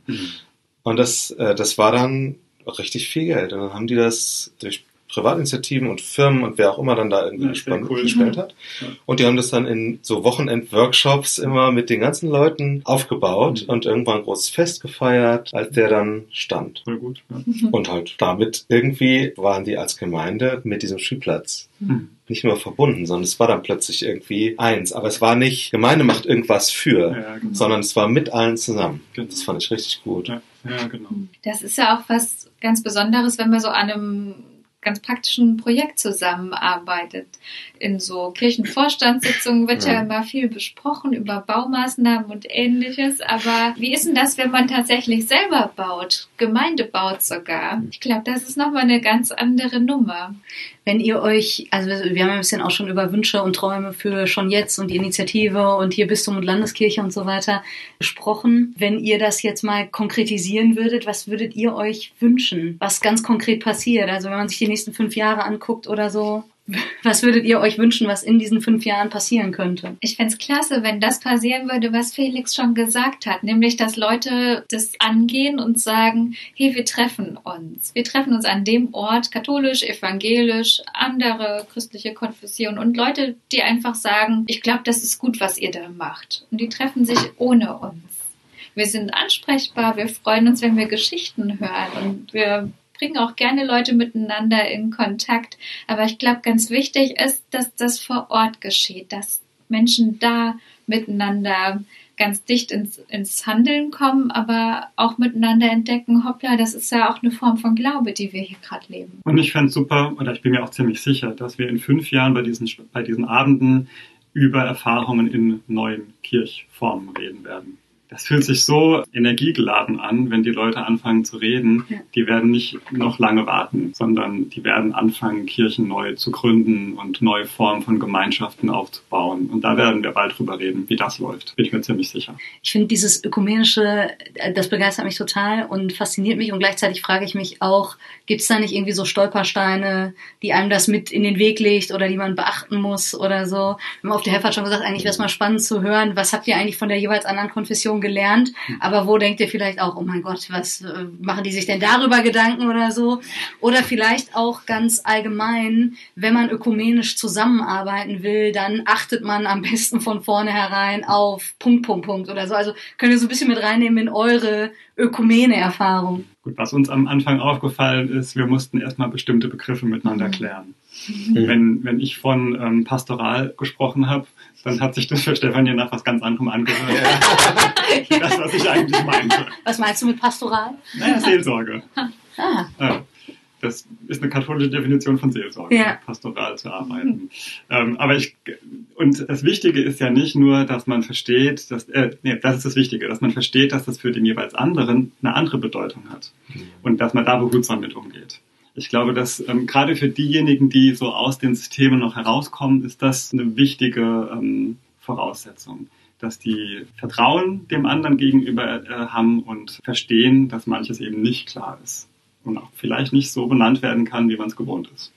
Und das, äh, das war dann richtig viel Geld. Und dann haben die das durch Privatinitiativen und Firmen und wer auch immer dann da irgendwie Ja, cool. gespendet hat. Ja. Und die haben das dann in so Wochenend-Workshops immer mit den ganzen Leuten aufgebaut Mhm. und irgendwann ein großes Fest gefeiert, als der dann stand. Voll gut. Ja. Und halt damit irgendwie waren die als Gemeinde mit diesem Spielplatz Mhm. nicht nur verbunden, sondern es war dann plötzlich irgendwie eins. Aber es war nicht, Gemeinde macht irgendwas für, Ja, genau. sondern es war mit allen zusammen. Genau. Das fand ich richtig gut. Ja, ja, genau. Das ist ja auch was ganz Besonderes, wenn man so an einem ganz praktischen Projekt zusammenarbeitet. In so Kirchenvorstandssitzungen wird ja. Ja. immer viel besprochen über Baumaßnahmen und ähnliches. Aber wie ist denn das, wenn man tatsächlich selber baut? Gemeinde baut sogar. Ich glaube, das ist nochmal eine ganz andere Nummer. Wenn ihr euch, also wir haben ein bisschen auch schon über Wünsche und Träume für schon jetzt und die Initiative und hier Bistum und Landeskirche und so weiter gesprochen. Wenn ihr das jetzt mal konkretisieren würdet, was würdet ihr euch wünschen, was ganz konkret passiert? Also wenn man sich die nächsten fünf Jahre anguckt oder so, was würdet ihr euch wünschen, was in diesen fünf Jahren passieren könnte? Ich fände es klasse, wenn das passieren würde, was Felix schon gesagt hat, nämlich dass Leute das angehen und sagen, hey, wir treffen uns. Wir treffen uns an dem Ort, katholisch, evangelisch, andere christliche Konfessionen und Leute, die einfach sagen, ich glaube, das ist gut, was ihr da macht. Und die treffen sich ohne uns. Wir sind ansprechbar, wir freuen uns, wenn wir Geschichten hören und wir bringen auch gerne Leute miteinander in Kontakt. Aber ich glaube, ganz wichtig ist, dass das vor Ort geschieht, dass Menschen da miteinander ganz dicht ins, ins Handeln kommen, aber auch miteinander entdecken, hoppla, das ist ja auch eine Form von Glaube, die wir hier gerade leben. Und ich fände super, oder ich bin mir auch ziemlich sicher, dass wir in fünf Jahren bei diesen, bei diesen Abenden über Erfahrungen in neuen Kirchformen reden werden. Das fühlt sich so energiegeladen an, wenn die Leute anfangen zu reden. Ja. Die werden nicht noch lange warten, sondern die werden anfangen, Kirchen neu zu gründen und neue Formen von Gemeinschaften aufzubauen. Und da werden wir bald drüber reden, wie das läuft. Bin ich mir ziemlich sicher. Ich finde dieses ökumenische, äh, das begeistert mich total und fasziniert mich und gleichzeitig frage ich mich auch, gibt es da nicht irgendwie so Stolpersteine, die einem das mit in den Weg legt oder die man beachten muss oder so? Wir haben auf der Helfer schon gesagt, eigentlich wäre es mal spannend zu hören, was habt ihr eigentlich von der jeweils anderen Konfession gelernt, aber wo denkt ihr vielleicht auch, oh mein Gott, was äh, machen die sich denn darüber Gedanken oder so? Oder vielleicht auch ganz allgemein, wenn man ökumenisch zusammenarbeiten will, dann achtet man am besten von vornherein auf Punkt, Punkt, Punkt oder so. Also könnt ihr so ein bisschen mit reinnehmen in eure Ökumene-Erfahrung. Gut, was uns am Anfang aufgefallen ist, wir mussten erstmal bestimmte Begriffe miteinander Mhm. klären. Wenn, wenn ich von ähm, Pastoral gesprochen habe, dann hat sich das für Stefanie nach was ganz anderem angehört. das, was ich eigentlich meinte. Was meinst du mit Pastoral? Naja, Seelsorge. Ah, Ja, das ist eine katholische Definition von Seelsorge, Ja. pastoral zu arbeiten. Ähm, aber ich, und das Wichtige ist ja nicht nur, dass man versteht, dass, äh, nee, das ist das Wichtige, dass man versteht, dass das für den jeweils anderen eine andere Bedeutung hat. Und dass man da behutsam mit umgeht. Ich glaube, dass ähm, gerade für diejenigen, die so aus den Systemen noch herauskommen, ist das eine wichtige ähm, Voraussetzung. dass die Vertrauen dem anderen gegenüber äh, haben und verstehen, dass manches eben nicht klar ist und auch vielleicht nicht so benannt werden kann, wie man es gewohnt ist.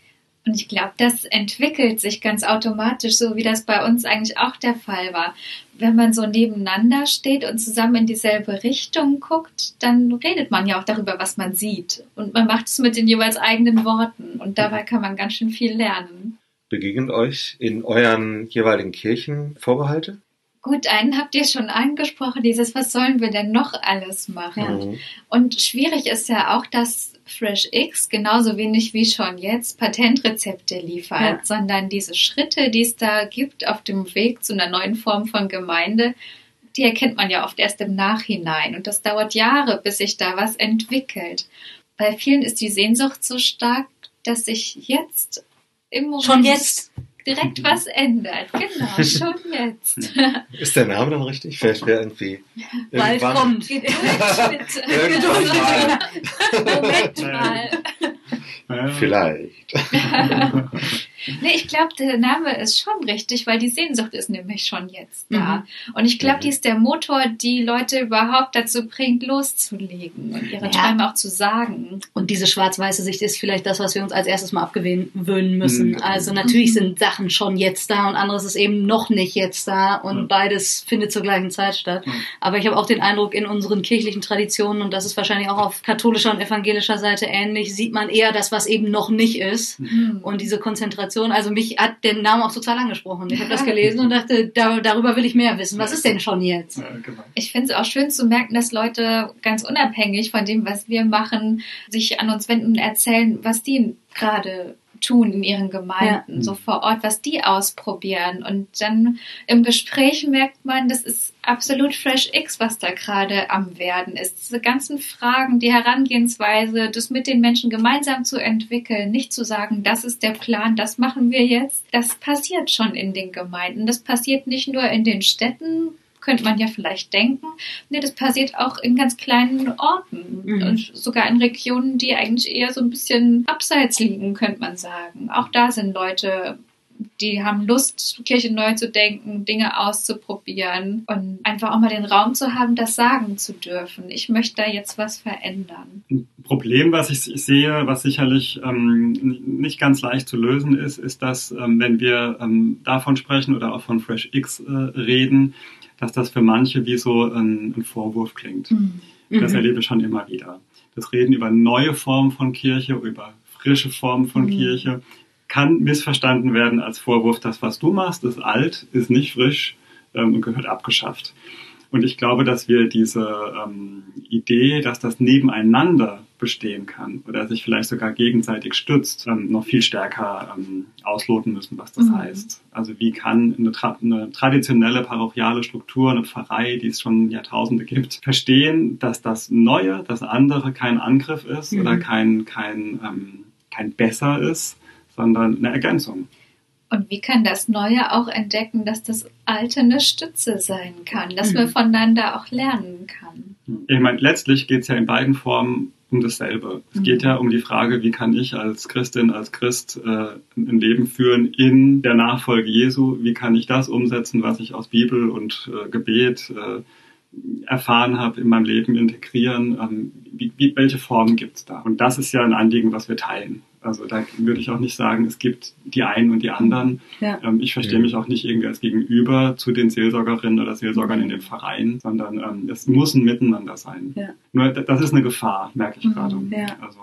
Und ich glaube, das entwickelt sich ganz automatisch, so wie das bei uns eigentlich auch der Fall war. Wenn man so nebeneinander steht und zusammen in dieselbe Richtung guckt, dann redet man ja auch darüber, was man sieht. Und man macht es mit den jeweils eigenen Worten. Und dabei kann man ganz schön viel lernen. Begegnen euch in euren jeweiligen Kirchen Vorbehalte? Gut, einen habt ihr schon angesprochen, dieses, was sollen wir denn noch alles machen? Mhm. Und schwierig ist ja auch, dass FreshX genauso wenig wie schon jetzt Patentrezepte liefert, ja. sondern diese Schritte, die es da gibt auf dem Weg zu einer neuen Form von Gemeinde, die erkennt man ja oft erst im Nachhinein. Und das dauert Jahre, bis sich da was entwickelt. Bei vielen ist die Sehnsucht so stark, dass sich jetzt im Moment schon jetzt direkt was ändert. Genau, schon jetzt. Ist der Name dann richtig? Vielleicht wäre irgendwie. Bald kommt. Geduld Moment mal. Vielleicht. Nee, ich glaube, der Name ist schon richtig, weil die Sehnsucht ist nämlich schon jetzt da. Mhm. Und ich glaube, mhm. die ist der Motor, die Leute überhaupt dazu bringt, loszulegen und ihre ja. Träume auch zu sagen. Und diese schwarz-weiße Sicht ist vielleicht das, was wir uns als erstes mal abgewöhnen müssen. Mhm. Also natürlich sind Sachen schon jetzt da und anderes ist eben noch nicht jetzt da und beides findet zur gleichen Zeit statt. Aber ich habe auch den Eindruck, in unseren kirchlichen Traditionen, und das ist wahrscheinlich auch auf katholischer und evangelischer Seite ähnlich, sieht man eher das, was eben noch nicht ist. Mhm. Und diese Konzentration Situation. Also mich hat der Name auch total angesprochen. Ich habe das gelesen und dachte, da, darüber will ich mehr wissen. Was ist denn schon jetzt? Genau. Ich finde es auch schön zu merken, dass Leute ganz unabhängig von dem, was wir machen, sich an uns wenden und erzählen, was die gerade tun in ihren Gemeinden, ja. so vor Ort, was die ausprobieren. Und dann im Gespräch merkt man, das ist absolut Fresh X, was da gerade am Werden ist. Diese ganzen Fragen, die Herangehensweise, das mit den Menschen gemeinsam zu entwickeln, nicht zu sagen, das ist der Plan, das machen wir jetzt, das passiert schon in den Gemeinden. Das passiert nicht nur in den Städten, könnte man ja vielleicht denken. Nee, das passiert auch in ganz kleinen Orten mhm. und sogar in Regionen, die eigentlich eher so ein bisschen abseits liegen, könnte man sagen. Auch da sind Leute die haben Lust, Kirche neu zu denken, Dinge auszuprobieren und einfach auch mal den Raum zu haben, das sagen zu dürfen. Ich möchte da jetzt was verändern. Ein Problem, was ich sehe, was sicherlich ähm, nicht ganz leicht zu lösen ist, ist, dass ähm, wenn wir ähm, davon sprechen oder auch von Fresh X äh, reden, dass das für manche wie so ein, ein Vorwurf klingt. Mhm. Das mhm. erlebe ich schon immer wieder. Das Reden über neue Formen von Kirche, über frische Formen von mhm. Kirche, kann missverstanden werden als Vorwurf, das, was du machst, ist alt, ist nicht frisch ähm, und gehört abgeschafft. Und ich glaube, dass wir diese ähm, Idee, dass das nebeneinander bestehen kann oder sich vielleicht sogar gegenseitig stützt, ähm, noch viel stärker ähm, ausloten müssen, was das mhm. heißt. Also wie kann eine, tra eine, traditionelle parochiale Struktur, eine Pfarrei, die es schon Jahrtausende gibt, verstehen, dass das Neue, das andere kein Angriff ist mhm. oder kein, kein, ähm, kein Besser ist, sondern eine Ergänzung. Und wie kann das Neue auch entdecken, dass das Alte eine Stütze sein kann, dass mhm. man voneinander auch lernen kann? Ich meine, letztlich geht es ja in beiden Formen um dasselbe. Es mhm. geht ja um die Frage, wie kann ich als Christin, als Christ äh, ein Leben führen in der Nachfolge Jesu? Wie kann ich das umsetzen, was ich aus Bibel und äh, Gebet äh, erfahren habe in meinem Leben integrieren? Ähm, wie, wie, welche Formen gibt es da? Und das ist ja ein Anliegen, was wir teilen. Also da würde ich auch nicht sagen, es gibt die einen und die anderen. Ja. Ähm, ich verstehe mich auch nicht irgendwie als Gegenüber zu den Seelsorgerinnen oder Seelsorgern in den Vereinen, sondern ähm, es muss ein Miteinander sein. Ja. Nur das ist eine Gefahr, merke ich mhm. gerade. Ja. Also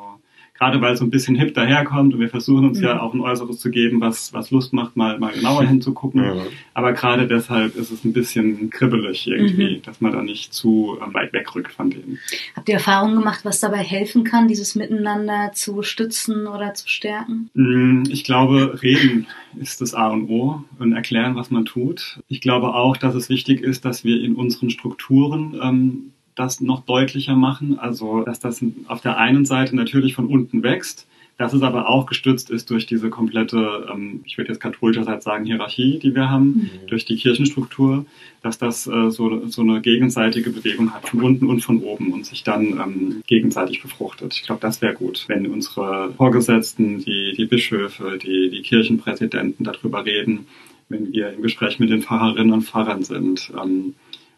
gerade weil es so ein bisschen hip daherkommt und wir versuchen uns mhm. ja auch ein Äußeres zu geben, was, was Lust macht, mal, mal genauer hinzugucken. Mhm. Aber gerade deshalb ist es ein bisschen kribbelig irgendwie, mhm. dass man da nicht zu ähm, weit wegrückt von dem. Habt ihr Erfahrungen gemacht, was dabei helfen kann, dieses Miteinander zu stützen oder zu stärken? Mm, ich glaube, reden ist das A und O und erklären, was man tut. Ich glaube auch, dass es wichtig ist, dass wir in unseren Strukturen ähm, das noch deutlicher machen. Also, dass das auf der einen Seite natürlich von unten wächst, dass es aber auch gestützt ist durch diese komplette, ähm, ich würde jetzt katholischerseits sagen, Hierarchie, die wir haben, mhm. durch die Kirchenstruktur, dass das äh, so, so eine gegenseitige Bewegung hat, von unten und von oben und sich dann ähm, gegenseitig befruchtet. Ich glaube, das wäre gut, wenn unsere Vorgesetzten, die, die Bischöfe, die, die Kirchenpräsidenten darüber reden, wenn wir im Gespräch mit den Pfarrerinnen und Pfarrern sind.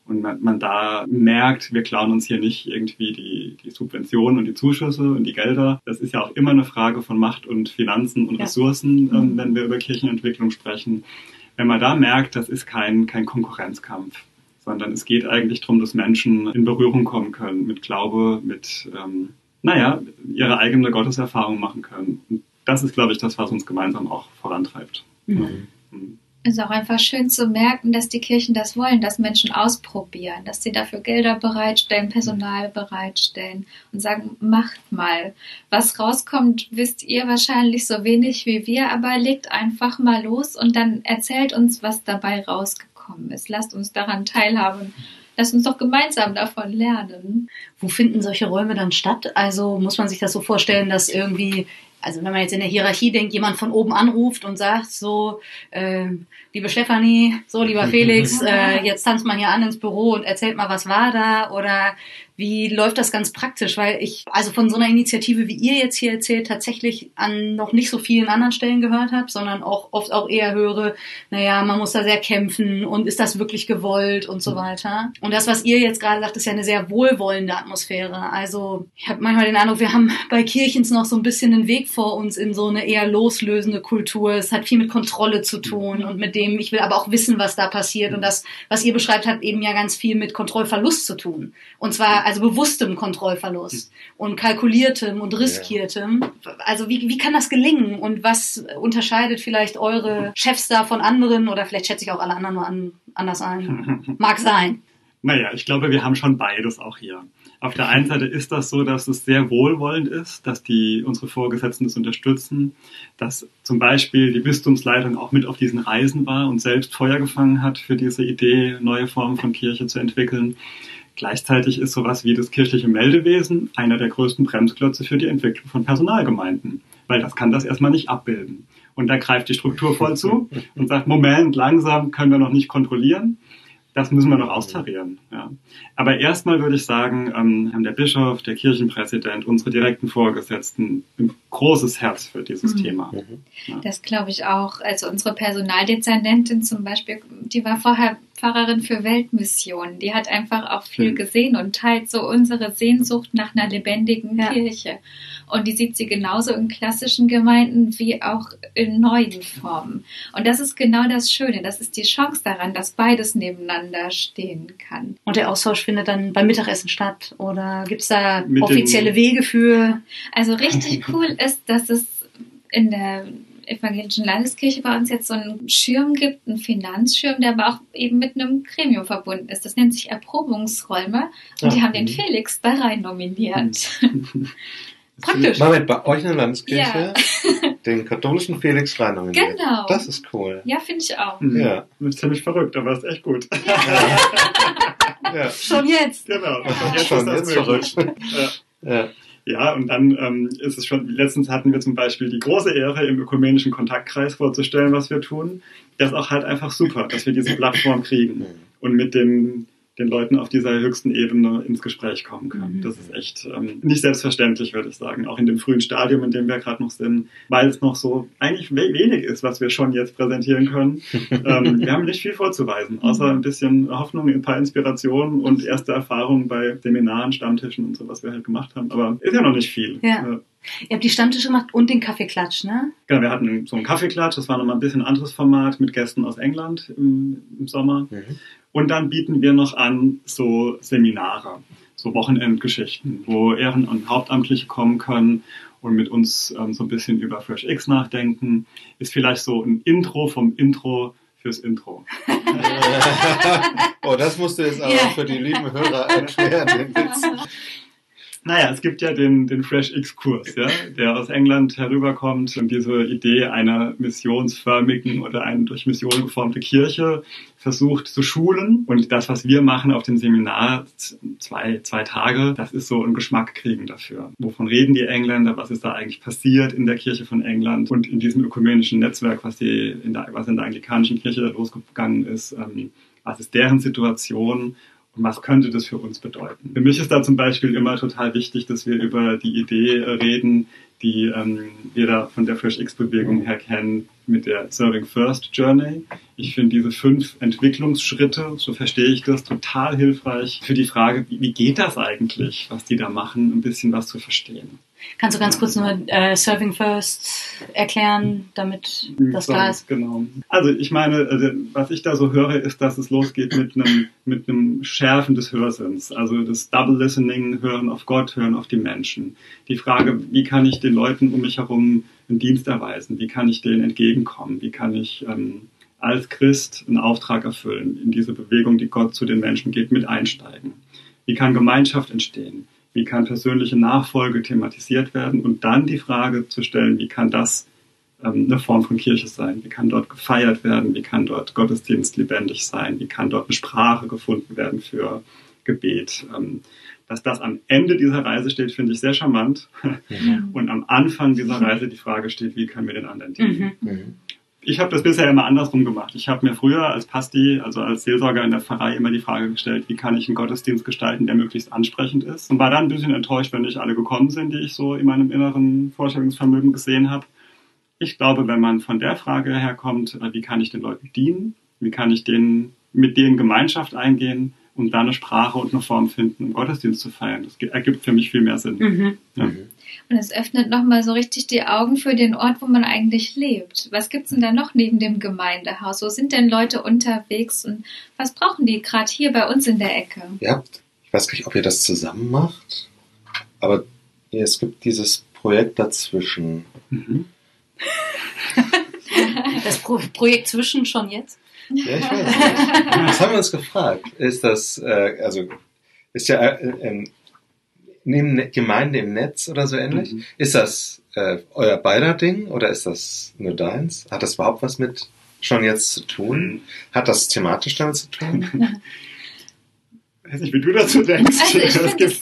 Und man, man, da merkt, wir klauen uns hier nicht irgendwie die, die Subventionen und die Zuschüsse und die Gelder. Das ist ja auch immer eine Frage von Macht und Finanzen und ja. Ressourcen, ähm, mhm. wenn wir über Kirchenentwicklung sprechen. Wenn man da merkt, das ist kein, kein Konkurrenzkampf, sondern es geht eigentlich darum, dass Menschen in Berührung kommen können mit Glaube, mit, ähm, naja, ihre eigene Gotteserfahrung machen können. Und das ist, glaube ich, das, was uns gemeinsam auch vorantreibt. Mhm. Mhm ist auch einfach schön zu merken, dass die Kirchen das wollen, dass Menschen ausprobieren, dass sie dafür Gelder bereitstellen, Personal bereitstellen und sagen, macht mal. Was rauskommt, wisst ihr wahrscheinlich so wenig wie wir, aber legt einfach mal los und dann erzählt uns, was dabei rausgekommen ist. Lasst uns daran teilhaben. Lasst uns doch gemeinsam davon lernen. Wo finden solche Räume dann statt? Also muss man sich das so vorstellen, dass irgendwie also wenn man jetzt in der Hierarchie denkt, jemand von oben anruft und sagt so, äh, liebe Stefanie, so lieber Felix, äh, jetzt tanzt man hier an ins Büro und erzählt mal, was war da? Oder wie läuft das ganz praktisch? Weil ich also von so einer Initiative, wie ihr jetzt hier erzählt, tatsächlich an noch nicht so vielen anderen Stellen gehört habe, sondern auch oft auch eher höre, naja, man muss da sehr kämpfen und ist das wirklich gewollt und so weiter. Und das, was ihr jetzt gerade sagt, ist ja eine sehr wohlwollende Atmosphäre. Also ich habe manchmal den Eindruck, wir haben bei Kirchens noch so ein bisschen einen Weg vor uns in so eine eher loslösende Kultur. Es hat viel mit Kontrolle zu tun und mit dem, ich will aber auch wissen, was da passiert. Und das, was ihr beschreibt, hat eben ja ganz viel mit Kontrollverlust zu tun. Und zwar also bewusstem Kontrollverlust und kalkuliertem und riskiertem. Also wie, wie kann das gelingen und was unterscheidet vielleicht eure Chefs da von anderen oder vielleicht schätze ich auch alle anderen nur an, anders ein? Mag sein. Naja, ich glaube, wir haben schon beides auch hier. Auf der einen Seite ist das so, dass es sehr wohlwollend ist, dass die unsere Vorgesetzten das unterstützen, dass zum Beispiel die Bistumsleitung auch mit auf diesen Reisen war und selbst Feuer gefangen hat für diese Idee, neue Formen von Kirche zu entwickeln. Gleichzeitig ist sowas wie das kirchliche Meldewesen einer der größten Bremsklötze für die Entwicklung von Personalgemeinden, weil das kann das erstmal nicht abbilden. Und da greift die Struktur voll zu und sagt, Moment, langsam können wir noch nicht kontrollieren das müssen wir noch austarieren. Ja. Aber erstmal würde ich sagen, ähm, haben der Bischof, der Kirchenpräsident, unsere direkten Vorgesetzten ein großes Herz für dieses mhm. Thema. Mhm. Ja. Das glaube ich auch. Also unsere Personaldezernentin zum Beispiel, die war vorher Pfarrerin für Weltmissionen. Die hat einfach auch viel mhm. gesehen und teilt so unsere Sehnsucht nach einer lebendigen ja. Kirche. Und die sieht sie genauso in klassischen Gemeinden wie auch in neuen Formen. Und das ist genau das Schöne. Das ist die Chance daran, dass beides nebeneinander stehen kann. Und der Austausch findet dann beim Mittagessen statt? Oder gibt es da Mit offizielle Wege für? Also richtig cool ist, dass es in der evangelischen Landeskirche bei uns jetzt so einen Schirm gibt, einen Finanzschirm, der aber auch eben mit einem Gremium verbunden ist. Das nennt sich Erprobungsräume und Ach, die haben den Felix da rein nominiert. Praktisch. Moment, bei euch in der Landeskirche ja. den katholischen Felix rein nominiert. Genau. Das ist cool. Ja, finde ich auch. Mhm. Ja. Das ist ziemlich verrückt, aber ist echt gut. Ja. ja. Schon jetzt. Genau. Ja. Jetzt Schon jetzt verrückt. Ja. Ja, und dann ähm, ist es schon, letztens hatten wir zum Beispiel die große Ehre, im ökumenischen Kontaktkreis vorzustellen, was wir tun. Das ist auch halt einfach super, dass wir diese Plattform kriegen. Und mit dem den Leuten auf dieser höchsten Ebene ins Gespräch kommen können. Mhm. Das ist echt ähm, nicht selbstverständlich, würde ich sagen, auch in dem frühen Stadium, in dem wir gerade noch sind, weil es noch so eigentlich wenig ist, was wir schon jetzt präsentieren können. ähm, wir haben nicht viel vorzuweisen, außer ein bisschen Hoffnung, ein paar Inspirationen und erste Erfahrungen bei Seminaren, Stammtischen und so, was wir halt gemacht haben. Aber ist ja noch nicht viel. Ja. ja. Ihr habt die Stammtische gemacht und den Kaffeeklatsch, ne? Genau, wir hatten so einen Kaffeeklatsch, das war nochmal ein bisschen anderes Format mit Gästen aus England im, im Sommer. Mhm. Und dann bieten wir noch an so Seminare, so Wochenendgeschichten, wo Ehren- und Hauptamtliche kommen können und mit uns ähm, so ein bisschen über FreshX nachdenken. Ist vielleicht so ein Intro vom Intro fürs Intro. oh, das musst du jetzt aber ja. für die lieben Hörer erklären, den Witz. Naja, es gibt ja den, den Fresh X-Kurs, ja, der aus England herüberkommt und diese Idee einer missionsförmigen oder eine durch Mission geformte Kirche versucht zu schulen. Und das, was wir machen auf dem Seminar, zwei, zwei Tage, das ist so ein Geschmack kriegen dafür. Wovon reden die Engländer? Was ist da eigentlich passiert in der Kirche von England und in diesem ökumenischen Netzwerk, was, die in der, was in der anglikanischen Kirche da losgegangen ist? Ähm, was ist deren Situation? Was könnte das für uns bedeuten? Für mich ist da zum Beispiel immer total wichtig, dass wir über die Idee reden, die ähm, wir da von der Fresh X-Bewegung her kennen, mit der Serving First Journey. Ich finde diese fünf Entwicklungsschritte, so verstehe ich das, total hilfreich für die Frage, wie geht das eigentlich, was die da machen, ein bisschen was zu verstehen. Kannst du ganz kurz nur äh, Serving First erklären, damit das klar ist? Genau. Also ich meine, also, was ich da so höre, ist, dass es losgeht mit einem mit einem Schärfen des Hörsinns. Also das Double Listening, Hören auf Gott, Hören auf die Menschen. Die Frage, wie kann ich den Leuten um mich herum einen Dienst erweisen? Wie kann ich denen entgegenkommen? Wie kann ich ähm, als Christ einen Auftrag erfüllen, in diese Bewegung, die Gott zu den Menschen geht, mit einsteigen? Wie kann Gemeinschaft entstehen? Wie kann persönliche Nachfolge thematisiert werden und dann die Frage zu stellen, wie kann das ähm, eine Form von Kirche sein, wie kann dort gefeiert werden, wie kann dort Gottesdienst lebendig sein, wie kann dort eine Sprache gefunden werden für Gebet. Ähm, dass das am Ende dieser Reise steht, finde ich sehr charmant. Mhm. Und am Anfang dieser Reise die Frage steht, wie können wir den anderen dienen. Mhm. mhm ich habe das bisher immer andersrum gemacht. Ich habe mir früher als Pasti, also als Seelsorger in der Pfarrei, immer die Frage gestellt, wie kann ich einen Gottesdienst gestalten, der möglichst ansprechend ist. Und war dann ein bisschen enttäuscht, wenn nicht alle gekommen sind, die ich so in meinem inneren Vorstellungsvermögen gesehen habe. Ich glaube, wenn man von der Frage herkommt, äh, wie kann ich den Leuten dienen, wie kann ich denen, mit denen Gemeinschaft eingehen und dann eine Sprache und eine Form finden, um Gottesdienst zu feiern, das ergibt für mich viel mehr Sinn. Mhm. Ja. Mhm. Und es öffnet nochmal so richtig die Augen für den Ort, wo man eigentlich lebt. Was gibt's denn da noch neben dem Gemeindehaus? Wo sind denn Leute unterwegs und was brauchen die gerade hier bei uns in der Ecke? Ja, ich weiß gar nicht, ob ihr das zusammen macht, aber es gibt dieses Projekt dazwischen. Mhm. das Pro Projekt zwischen schon jetzt? Ja, ich weiß. Das haben wir uns gefragt. Ist das, äh, also, ist ja äh, äh, neben ne-, Gemeinde im Netz oder so ähnlich. Mhm. Ist das äh, euer beider Ding oder ist das nur deins? Hat das überhaupt was mit schon jetzt zu tun? Mhm. Hat das thematisch damit zu tun? Ich weiß nicht, wie du dazu denkst. Also ich es,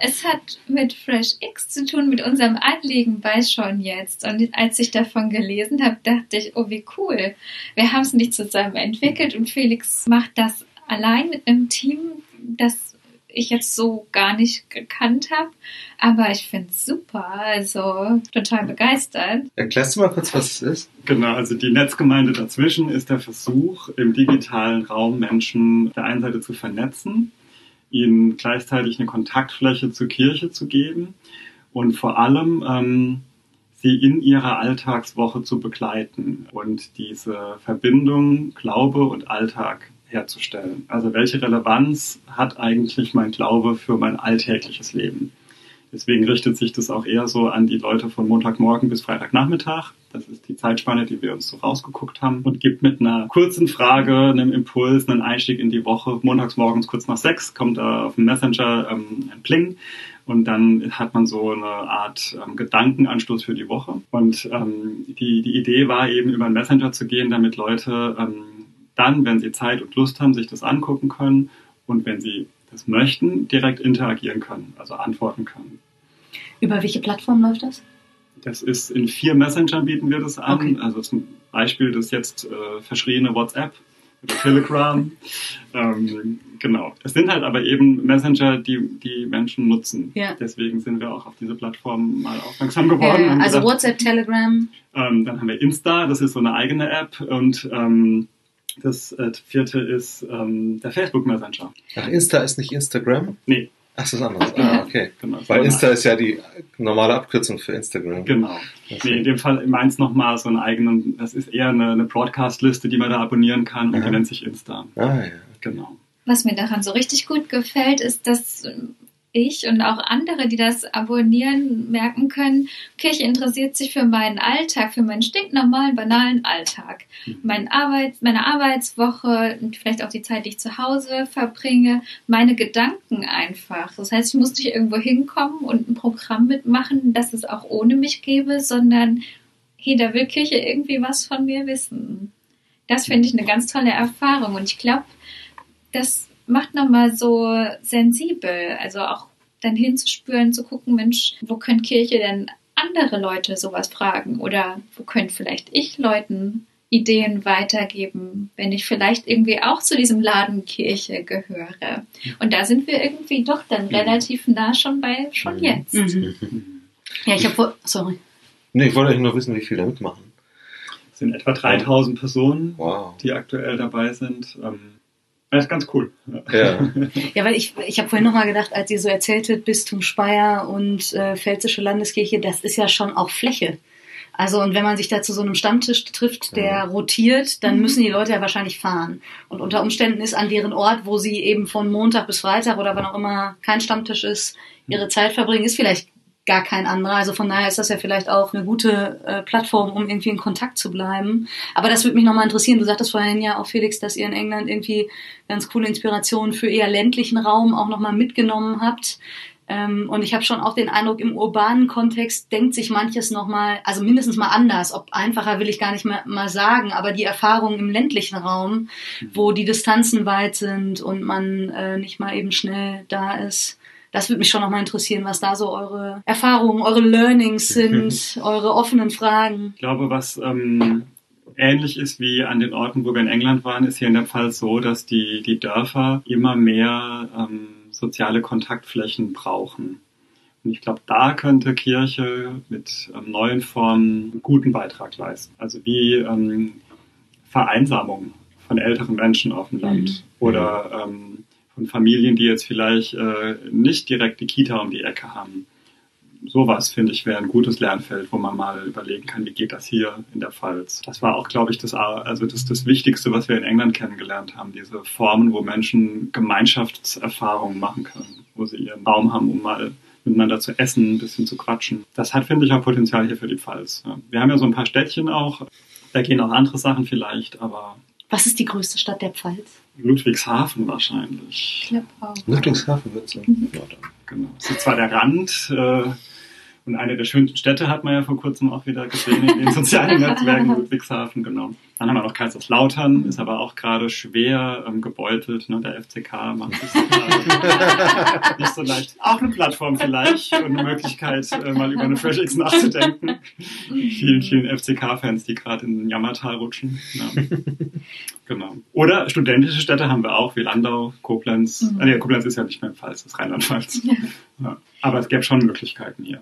es hat mit Fresh X zu tun, mit unserem Anliegen bei schon jetzt. Und als ich davon gelesen habe, dachte ich, oh, wie cool. Wir haben es nicht zusammen entwickelt und Felix macht das allein mit einem Team, das ich jetzt so gar nicht gekannt habe. Aber ich finde es super, also total begeistert. Erklärst du mal kurz, was es ist? Genau, also die Netzgemeinde dazwischen ist der Versuch, im digitalen Raum Menschen auf der einen Seite zu vernetzen, ihnen gleichzeitig eine Kontaktfläche zur Kirche zu geben und vor allem ähm, sie in ihrer Alltagswoche zu begleiten und diese Verbindung Glaube und Alltag herzustellen. Also welche Relevanz hat eigentlich mein Glaube für mein alltägliches Leben? Deswegen richtet sich das auch eher so an die Leute von Montagmorgen bis Freitagnachmittag. Das ist die Zeitspanne, die wir uns so rausgeguckt haben und gibt mit einer kurzen Frage, einem Impuls, einen Einstieg in die Woche. Montags morgens kurz nach sechs kommt da auf dem Messenger ähm, ein Pling und dann hat man so eine Art ähm, Gedankenanstoß für die Woche. Und ähm, die, die Idee war eben über einen Messenger zu gehen, damit Leute ähm, dann, wenn sie Zeit und Lust haben, sich das angucken können und wenn sie das möchten, direkt interagieren können, also antworten können. Über welche Plattform läuft das? Das ist in vier Messenger bieten wir das an. Okay. Also zum Beispiel das jetzt äh, verschriene WhatsApp oder Telegram. ähm, genau. Es sind halt aber eben Messenger, die die Menschen nutzen. Ja. Deswegen sind wir auch auf diese Plattform mal aufmerksam geworden. Ja, also gesagt, WhatsApp, Telegram. Ähm, dann haben wir Insta, das ist so eine eigene App und ähm, das äh, vierte ist ähm, der Facebook Messenger. Ach, Insta ist nicht Instagram? Nee. Ach, das ist anders. Ah, okay. Genau, Weil Insta ist ja die normale Abkürzung für Instagram. Genau. Okay. Nee, in dem Fall meins nochmal so einen eigenen, das ist eher eine, eine Broadcast-Liste, die man da abonnieren kann und die nennt sich Insta. Ah, ja. Genau. Was mir daran so richtig gut gefällt, ist, dass ich und auch andere, die das abonnieren, merken können, Kirche interessiert sich für meinen Alltag, für meinen stinknormalen, banalen Alltag. Mhm. Mein Arbeits-, meine Arbeitswoche und vielleicht auch die Zeit, die ich zu Hause verbringe, meine Gedanken einfach. Das heißt, ich muss nicht irgendwo hinkommen und ein Programm mitmachen, das es auch ohne mich gäbe, sondern hey, da will Kirche irgendwie was von mir wissen. Das finde ich eine ganz tolle Erfahrung und ich glaube, dass macht nochmal so sensibel, also auch dann hinzuspüren, zu gucken, Mensch, wo können Kirche denn andere Leute sowas fragen oder wo könnte vielleicht ich Leuten Ideen weitergeben, wenn ich vielleicht irgendwie auch zu diesem Laden Kirche gehöre. Und da sind wir irgendwie doch dann relativ nah schon bei schon mhm. jetzt. Mhm. Ja, ich habe sorry. Nee, ich wollte eigentlich nur wissen, wie viele da mitmachen. Es sind etwa 3000 Personen, Wow. die aktuell dabei sind. Ähm, das ist ganz cool. Ja. Ja, weil ich, ich habe vorhin nochmal gedacht, als ihr so erzähltet, Bistum Speyer und äh, Pfälzische Landeskirche, das ist ja schon auch Fläche. Also und wenn man sich da zu so einem Stammtisch trifft, der Ja. rotiert, dann müssen die Leute ja wahrscheinlich fahren. Und unter Umständen ist an deren Ort, wo sie eben von Montag bis Freitag oder wann auch immer kein Stammtisch ist, ihre Zeit verbringen, ist vielleicht gar kein anderer. Also von daher ist das ja vielleicht auch eine gute äh, Plattform, um irgendwie in Kontakt zu bleiben. Aber das würde mich nochmal interessieren. Du sagtest vorhin ja auch, Felix, dass ihr in England irgendwie ganz coole Inspirationen für eher ländlichen Raum auch nochmal mitgenommen habt. Ähm, und ich habe schon auch den Eindruck, im urbanen Kontext denkt sich manches nochmal, also mindestens mal anders. Ob einfacher will ich gar nicht mehr mal sagen, aber die Erfahrung im ländlichen Raum, wo die Distanzen weit sind und man äh, nicht mal eben schnell da ist, das würde mich schon nochmal interessieren, was da so eure Erfahrungen, eure Learnings sind, eure offenen Fragen. Ich glaube, was ähm, ähnlich ist wie an den Orten, wo wir in England waren, ist hier in der Fall so, dass die, die Dörfer immer mehr ähm, soziale Kontaktflächen brauchen. Und ich glaube, da könnte Kirche mit ähm, neuen Formen einen guten Beitrag leisten. Also wie ähm, Vereinsamung von älteren Menschen auf dem Land Mhm. oder ähm, von Familien, die jetzt vielleicht äh, nicht direkt die Kita um die Ecke haben. Sowas, finde ich, wäre ein gutes Lernfeld, wo man mal überlegen kann, wie geht das hier in der Pfalz. Das war auch, glaube ich, das, also das, das Wichtigste, was wir in England kennengelernt haben, diese Formen, wo Menschen Gemeinschaftserfahrungen machen können, wo sie ihren Raum haben, um mal miteinander zu essen, ein bisschen zu quatschen. Das hat, finde ich, auch Potenzial hier für die Pfalz. Wir haben ja so ein paar Städtchen auch, da gehen auch andere Sachen vielleicht, aber Was ist die größte Stadt der Pfalz? Ludwigshafen wahrscheinlich. Ich glaube auch. Ludwigshafen wird so. Ja, dann. Genau. Das ist zwar der Rand äh, und eine der schönsten Städte hat man ja vor kurzem auch wieder gesehen in den sozialen Netzwerken Ludwigshafen, genau. Dann haben wir noch Kaiserslautern, ist aber auch gerade schwer ähm, gebeutelt. Ne? Der FCK macht es nicht so leicht. Auch eine Plattform vielleicht und eine Möglichkeit, äh, mal über eine Fresh X nachzudenken. vielen, vielen FCK-Fans, die gerade in den Jammertal rutschen. Ja. Genau. Oder studentische Städte haben wir auch, wie Landau, Koblenz. Mhm. Ah, nee, Koblenz ist ja nicht mehr im Pfalz, das ist Rheinland-Pfalz. Ja. Aber es gäbe schon Möglichkeiten hier.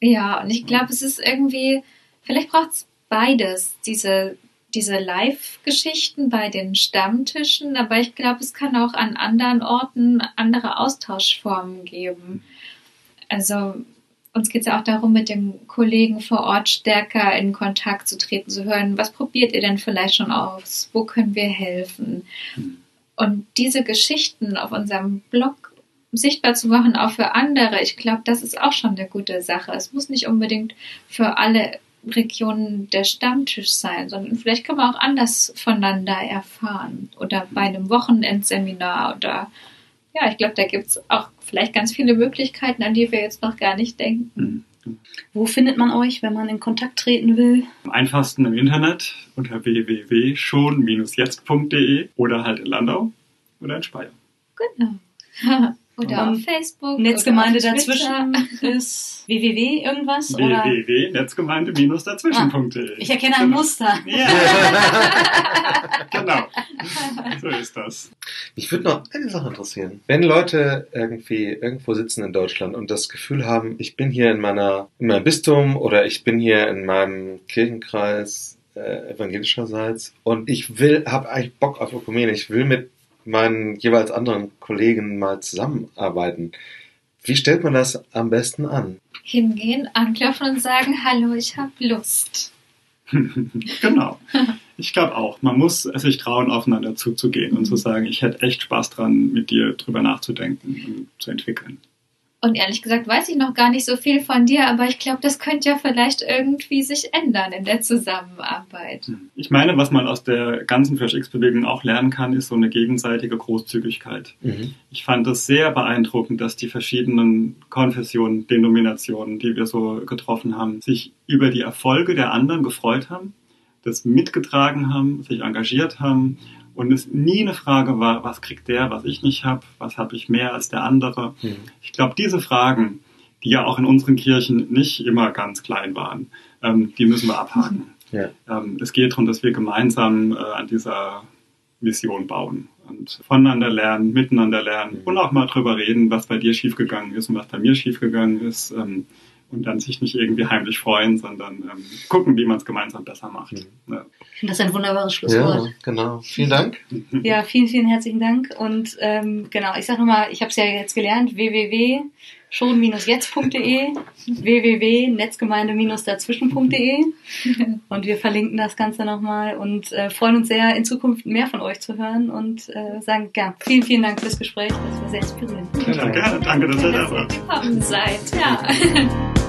Ja, und ich glaube, es ist irgendwie, vielleicht braucht es beides, diese, diese Live-Geschichten bei den Stammtischen, aber ich glaube, es kann auch an anderen Orten andere Austauschformen geben. Also uns geht es ja auch darum, mit den Kollegen vor Ort stärker in Kontakt zu treten, zu hören, was probiert ihr denn vielleicht schon aus, wo können wir helfen. Und diese Geschichten auf unserem Blog sichtbar zu machen, auch für andere, ich glaube, das ist auch schon eine gute Sache. Es muss nicht unbedingt für alle Regionen der Stammtisch sein, sondern vielleicht kann man auch anders voneinander erfahren oder bei einem Wochenendseminar oder ja, ich glaube, da gibt es auch vielleicht ganz viele Möglichkeiten, an die wir jetzt noch gar nicht denken. Mhm. Wo findet man euch, wenn man in Kontakt treten will? Am einfachsten im Internet unter www.schon-jetzt.de oder halt in Landau oder in Speyer. Genau. oder auf Facebook. Netzgemeinde oder auf dazwischen ist www irgendwas oder? www.netzgemeinde-dazwischen.de Ich erkenne ein Muster. Ja. genau. So ist das. Mich würde noch eine Sache interessieren. Wenn Leute irgendwie irgendwo sitzen in Deutschland und das Gefühl haben, ich bin hier in meiner in meinem Bistum oder ich bin hier in meinem Kirchenkreis äh, evangelischerseits und ich will, habe eigentlich Bock auf Ökumene, ich will mit meinen jeweils anderen Kollegen mal zusammenarbeiten. Wie stellt man das am besten an? Hingehen, anklopfen und sagen, hallo, ich habe Lust. genau. Ich glaube auch, man muss sich trauen, aufeinander zuzugehen und zu sagen, ich hätte echt Spaß dran, mit dir drüber nachzudenken und zu entwickeln. Und ehrlich gesagt weiß ich noch gar nicht so viel von dir, aber ich glaube, das könnte ja vielleicht irgendwie sich ändern in der Zusammenarbeit. Ich meine, was man aus der ganzen Fresh X-Bewegung auch lernen kann, ist so eine gegenseitige Großzügigkeit. Mhm. Ich fand es sehr beeindruckend, dass die verschiedenen Konfessionen, Denominationen, die wir so getroffen haben, sich über die Erfolge der anderen gefreut haben, das mitgetragen haben, sich engagiert haben und es nie eine Frage war, was kriegt der, was ich nicht habe, was habe ich mehr als der andere. Mhm. Ich glaube, diese Fragen, die ja auch in unseren Kirchen nicht immer ganz klein waren, ähm, die müssen wir abhaken. Ja. Ähm, es geht darum, dass wir gemeinsam äh, an dieser Mission bauen und voneinander lernen, miteinander lernen Mhm. und auch mal drüber reden, was bei dir schiefgegangen ist und was bei mir schiefgegangen ist. Ähm, und dann sich nicht irgendwie heimlich freuen, sondern ähm, gucken, wie man es gemeinsam besser macht. Mhm. Ja. Ich finde das ein wunderbares Schlusswort. Ja, genau. Vielen Dank. Ja, vielen, vielen herzlichen Dank. Und ähm, genau, ich sage nochmal, ich habe es ja jetzt gelernt, www.schon-jetzt.de, www.netzgemeinde-dazwischen.de und wir verlinken das Ganze nochmal und äh, freuen uns sehr, in Zukunft mehr von euch zu hören und äh, sagen, ja, vielen, vielen Dank fürs Gespräch, das war sehr inspirierend. Ja, gerne. Danke, dass ihr da wart. Willkommen seid. Ja.